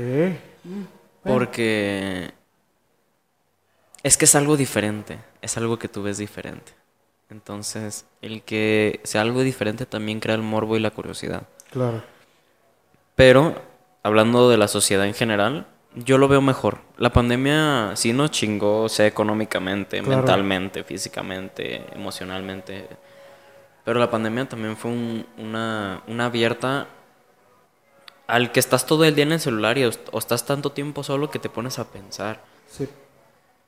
Mm, Porque es que es algo diferente, es algo que tú ves diferente. Entonces, el que sea algo diferente también crea el morbo y la curiosidad. Claro. Pero, hablando de la sociedad en general, yo lo veo mejor. La pandemia sí nos chingó, sea económicamente, mentalmente, físicamente, emocionalmente. Pero la pandemia también fue una, una abierta al que estás todo el día en el celular y o, estás tanto tiempo solo que te pones a pensar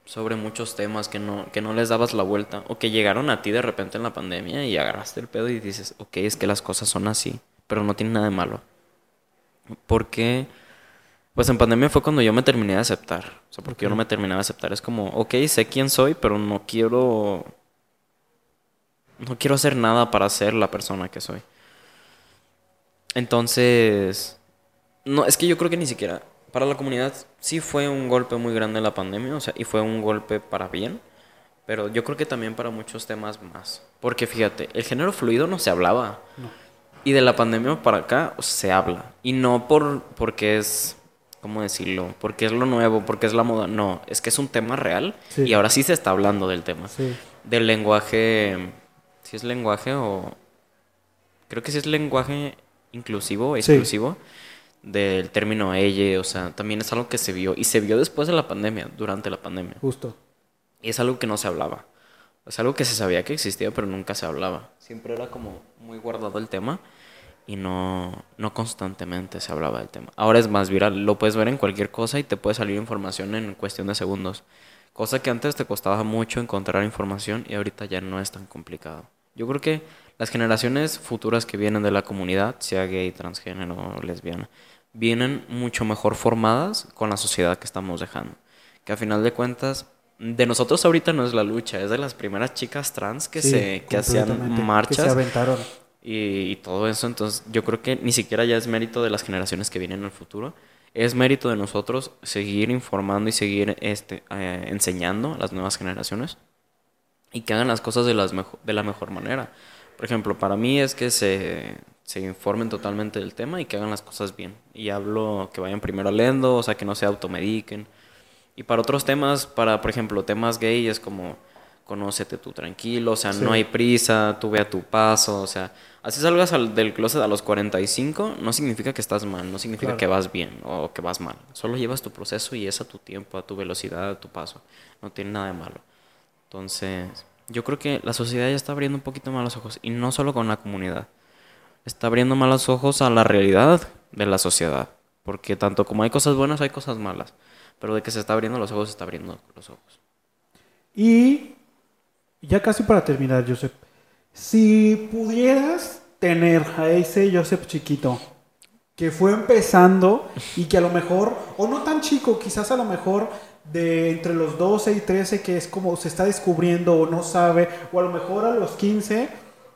sobre muchos temas que no, que no les dabas la vuelta o que llegaron a ti de repente en la pandemia y agarraste el pedo y dices, ok, es que las cosas son así, pero no tiene nada de malo. ¿Por qué? Pues en pandemia fue cuando yo me terminé de aceptar. O sea, porque yo no me terminé de aceptar. Es como, ok, sé quién soy, pero no quiero. No quiero hacer nada para ser la persona que soy. Entonces. No, es que yo creo que ni siquiera. Para la comunidad sí fue un golpe muy grande la pandemia, o sea, y fue un golpe para bien. Pero yo creo que también para muchos temas más. Porque fíjate, el género fluido no se hablaba. Y de la pandemia para acá se habla. Y no por porque es ¿cómo decirlo? Porque es lo nuevo, porque es la moda. No, es que es un tema real y ahora sí se está hablando del tema. Del lenguaje, si es lenguaje o... Creo que sí es lenguaje inclusivo, exclusivo. Del término ella, o sea, también es algo que se vio. Y se vio después de la pandemia, durante la pandemia. Justo. Y es algo que no se hablaba. Es algo que se sabía que existía, pero nunca se hablaba. Siempre era como muy guardado el tema y no, no constantemente se hablaba del tema. Ahora es más viral, lo puedes ver en cualquier cosa y te puede salir información en cuestión de segundos. Cosa que antes te costaba mucho encontrar información y ahorita ya no es tan complicado. Yo creo que las generaciones futuras que vienen de la comunidad, sea gay, transgénero o lesbiana, vienen mucho mejor formadas con la sociedad que estamos dejando. Que a final de cuentas, de nosotros ahorita no es la lucha, es de las primeras chicas trans que se que hacían marchas. Que se aventaron y, todo eso. Entonces yo creo que ni siquiera ya es mérito de las generaciones que vienen en el futuro. Es mérito de nosotros seguir informando y seguir este, eh, enseñando a las nuevas generaciones y que hagan las cosas de, las de la mejor manera. Por ejemplo, para mí es que se, se informen totalmente del tema y que hagan las cosas bien. Y hablo que vayan primero leyendo, o sea, que no se automediquen. Y para otros temas, para, por ejemplo, temas gay, es como conócete tú tranquilo, o sea, no hay prisa, tú ve a tu paso, o sea, así salgas del closet a los 45, no significa que estás mal, no significa que vas bien o que vas mal, solo llevas tu proceso y es a tu tiempo, a tu velocidad, a tu paso, no tiene nada de malo. Entonces, yo creo que la sociedad ya está abriendo un poquito más los ojos, y no solo con la comunidad, está abriendo más los ojos a la realidad de la sociedad, porque tanto como hay cosas buenas, hay cosas malas, pero de que se está abriendo los ojos, se está abriendo los ojos. Y ya casi para terminar, Joseph, si pudieras tener a ese Joseph chiquito, que fue empezando y que a lo mejor, o no tan chico, quizás a lo mejor de entre los 12 y 13 que es como se está descubriendo o no sabe, o a lo mejor a los 15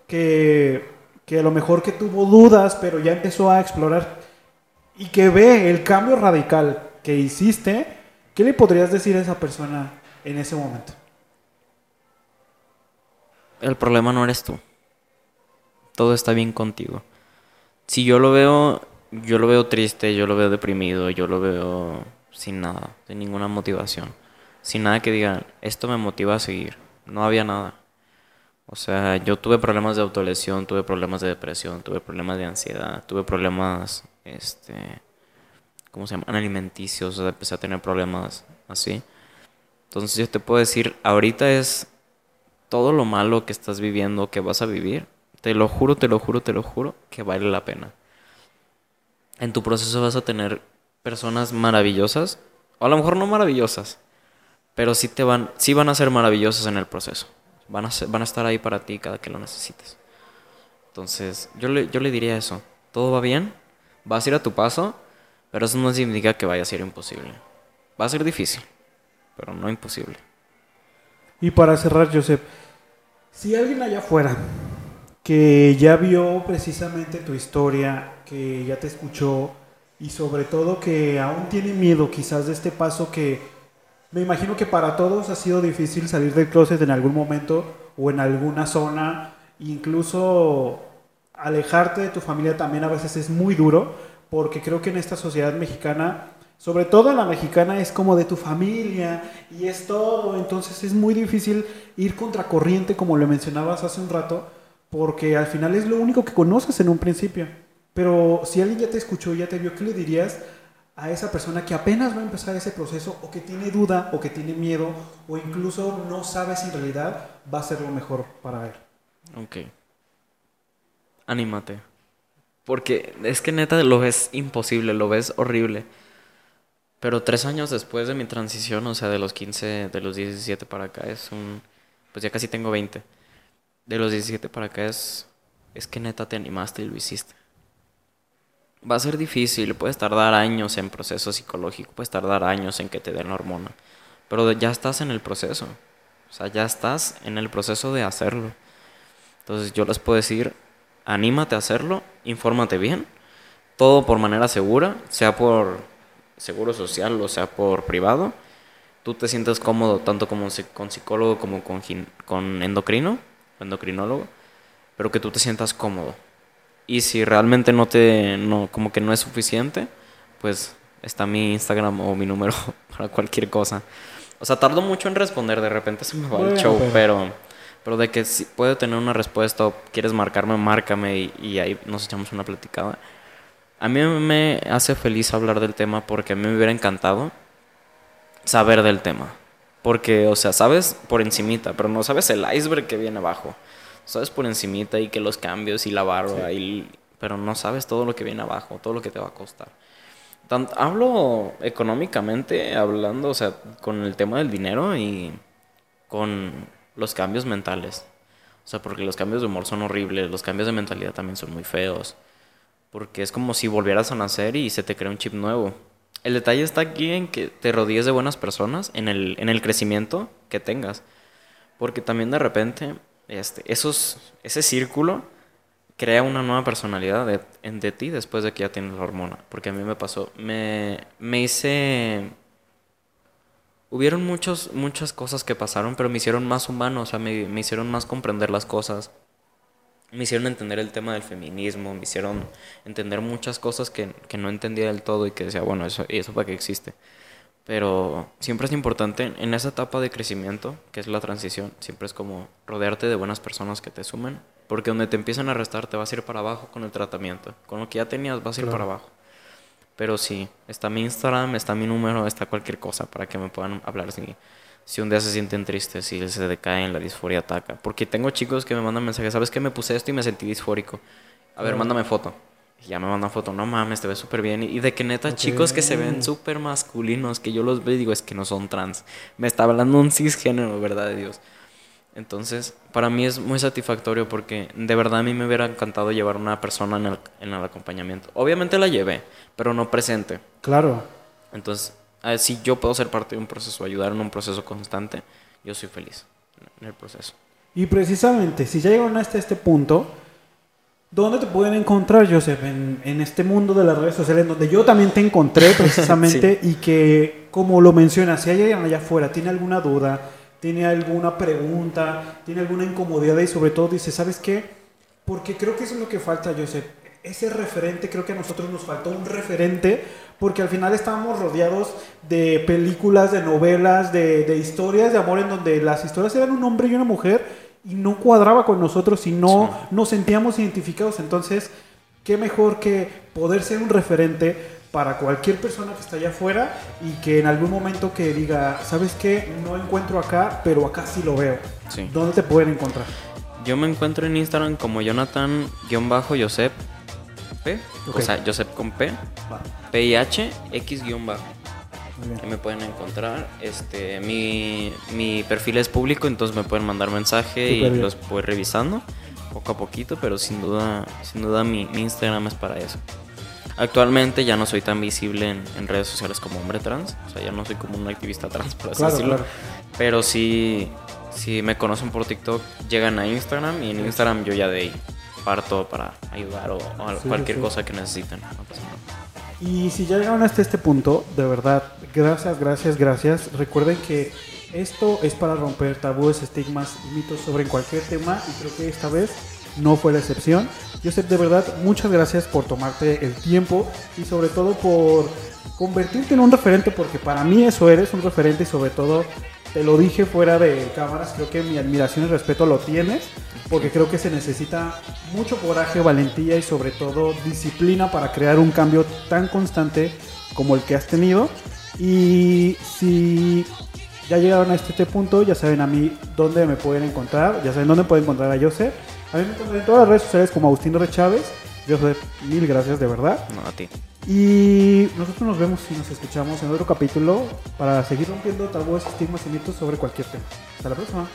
que, que a lo mejor que tuvo dudas, pero ya empezó a explorar y que ve el cambio radical que hiciste, ¿qué le podrías decir a esa persona en ese momento? El problema no eres tú. Todo está bien contigo. Si yo lo veo, yo lo veo triste, yo lo veo deprimido, yo lo veo sin nada, sin ninguna motivación. Sin nada que diga, esto me motiva a seguir. No había nada. O sea, yo tuve problemas de autolesión, tuve problemas de depresión, tuve problemas de ansiedad, tuve problemas, este, ¿cómo se llaman? Alimenticios, o sea, empecé a tener problemas así. Entonces yo te puedo decir, ahorita es todo lo malo que estás viviendo, que vas a vivir, te lo juro, te lo juro, te lo juro, que vale la pena. En tu proceso vas a tener personas maravillosas, o a lo mejor no maravillosas, pero sí, te van, sí van a ser maravillosas en el proceso. Van a, van a estar ahí para ti cada que lo necesites. Entonces, yo le, yo le diría eso. Todo va bien, vas a ir a tu paso, pero eso no significa que vaya a ser imposible. Va a ser difícil, pero no imposible. Y para cerrar, Joseph, si alguien allá afuera que ya vio precisamente tu historia, que ya te escuchó y sobre todo que aún tiene miedo quizás de este paso que me imagino que para todos ha sido difícil salir del closet en algún momento o en alguna zona, incluso alejarte de tu familia también a veces es muy duro, porque creo que en esta sociedad mexicana sobre todo en la mexicana es como de tu familia y es todo, entonces es muy difícil ir contracorriente como lo mencionabas hace un rato, porque al final es lo único que conoces en un principio. Pero si alguien ya te escuchó, ya te vio, ¿qué le dirías a esa persona que apenas va a empezar ese proceso o que tiene duda o que tiene miedo o incluso no sabe si en realidad va a ser lo mejor para él? Ok. Anímate. Porque es que neta lo ves imposible, lo ves horrible. Pero tres años después de mi transición, o sea, de los 15, de los 17 para acá, es un... Pues ya casi tengo 20. De los 17 para acá es... Es que neta te animaste y lo hiciste. Va a ser difícil, puedes tardar años en proceso psicológico, puedes tardar años en que te den la hormona. Pero ya estás en el proceso. O sea, ya estás en el proceso de hacerlo. Entonces yo les puedo decir, anímate a hacerlo, infórmate bien, todo por manera segura, sea por seguro social o sea por privado, tú te sientes cómodo tanto como con psicólogo como con, con endocrino, endocrinólogo, pero que tú te sientas cómodo. Y si realmente no te, no, como que no es suficiente, pues está mi Instagram o mi número para cualquier cosa. O sea, tardo mucho en responder, de repente se me va el show, pero, pero de que si puedo tener una respuesta o quieres marcarme, márcame y, y ahí nos echamos una platicada. A mí me hace feliz hablar del tema porque a mí me hubiera encantado saber del tema. Porque, o sea, sabes por encimita, pero no sabes el iceberg que viene abajo. Sabes por encimita y que los cambios y la barba, y, pero no sabes todo lo que viene abajo, todo lo que te va a costar. hablo económicamente, hablando, o sea, con el tema del dinero y con los cambios mentales. O sea, porque los cambios de humor son horribles, los cambios de mentalidad también son muy feos. Porque es como si volvieras a nacer y se te crea un chip nuevo. El detalle está aquí en que te rodees de buenas personas, en el, en el crecimiento que tengas. Porque también de repente, este, esos, ese círculo crea una nueva personalidad de, de ti después de que ya tienes la hormona. Porque a mí me pasó, me, me hice... Hubieron muchos, muchas cosas que pasaron, pero me hicieron más humano, o sea, me, me hicieron más comprender las cosas. Me hicieron entender el tema del feminismo, me hicieron entender muchas cosas que, que no entendía del todo y que decía, bueno, eso, ¿y eso para qué existe? Pero siempre es importante en esa etapa de crecimiento, que es la transición, siempre es como rodearte de buenas personas que te sumen, porque donde te empiezan a restar te vas a ir para abajo con el tratamiento. Con lo que ya tenías vas a ir para abajo. Pero sí, está mi Instagram, está mi número, está cualquier cosa para que me puedan hablar si, si un día se sienten tristes, si se decaen, la disforia ataca. Porque tengo chicos que me mandan mensajes, ¿sabes qué? Me puse esto y me sentí disfórico. A ver, mándame foto. Y ya me mandan foto, no mames, te ves súper bien. Y de que neta, chicos que se ven súper masculinos, que yo los veo y digo, es que no son trans. Me está hablando un cisgénero, verdad de Dios. Entonces, para mí es muy satisfactorio porque de verdad a mí me hubiera encantado llevar una persona en el, en el acompañamiento. Obviamente la llevé, pero no presente. Claro. Entonces, si yo puedo ser parte de un proceso, ayudar en un proceso constante, yo soy feliz en el proceso. Y precisamente, si ya llegaron hasta este punto, ¿Dónde te pueden encontrar, Joseph? En, en, este mundo de las redes sociales, donde yo también te encontré precisamente y que, como lo mencionas, si hay alguien allá afuera, tiene alguna duda, tiene alguna pregunta, tiene alguna incomodidad y sobre todo dice, ¿sabes qué? Porque creo que eso es lo que falta, Joseph. Ese referente, creo que a nosotros nos faltó un referente, porque al final estábamos rodeados de películas, de novelas, de, de historias de amor en donde las historias eran un hombre y una mujer y no cuadraba con nosotros y no nos sentíamos identificados. Entonces, qué mejor que poder ser un referente para cualquier persona que está allá afuera y que en algún momento que diga, ¿sabes qué? No encuentro acá, pero acá sí lo veo. ¿Dónde te pueden encontrar? Yo me encuentro en Instagram como Jonathan-Josep P. O sea, Josep con P. P-I-H X-Bajo que me pueden encontrar. Este, mi, mi, perfil es público, entonces me pueden mandar mensaje y los voy revisando poco a poquito, pero sin duda, sin duda mi, mi, Instagram es para eso. Actualmente ya no soy tan visible en, redes sociales como hombre trans, o sea, ya no soy como un activista trans, por así decirlo. Pero sí, si me conocen por TikTok, llegan a Instagram y en Instagram yo ya de ahí parto para ayudar o, cualquier cosa que necesiten. Y si ya llegaron hasta este punto, de verdad, gracias, gracias, gracias. Recuerden que esto es para romper tabúes, estigmas y mitos sobre cualquier tema y creo que esta vez no fue la excepción. Joseph, de verdad, muchas gracias por tomarte el tiempo y sobre todo por convertirte en un referente, porque para mí eso eres, un referente y sobre todo te lo dije fuera de cámaras, creo que mi admiración y respeto lo tienes, porque creo que se necesita mucho coraje, valentía y sobre todo disciplina para crear un cambio tan constante como el que has tenido. Y si ya llegaron a este, punto, ya saben a mí dónde me pueden encontrar, ya saben dónde pueden encontrar a Joseph. A mí me encuentran en todas las redes sociales como Agustín de Chávez. Joseph, mil gracias de verdad. No, a ti. Y nosotros nos vemos y nos escuchamos en otro capítulo para seguir rompiendo tabúes, estigmas y mitos sobre cualquier tema. Hasta la próxima.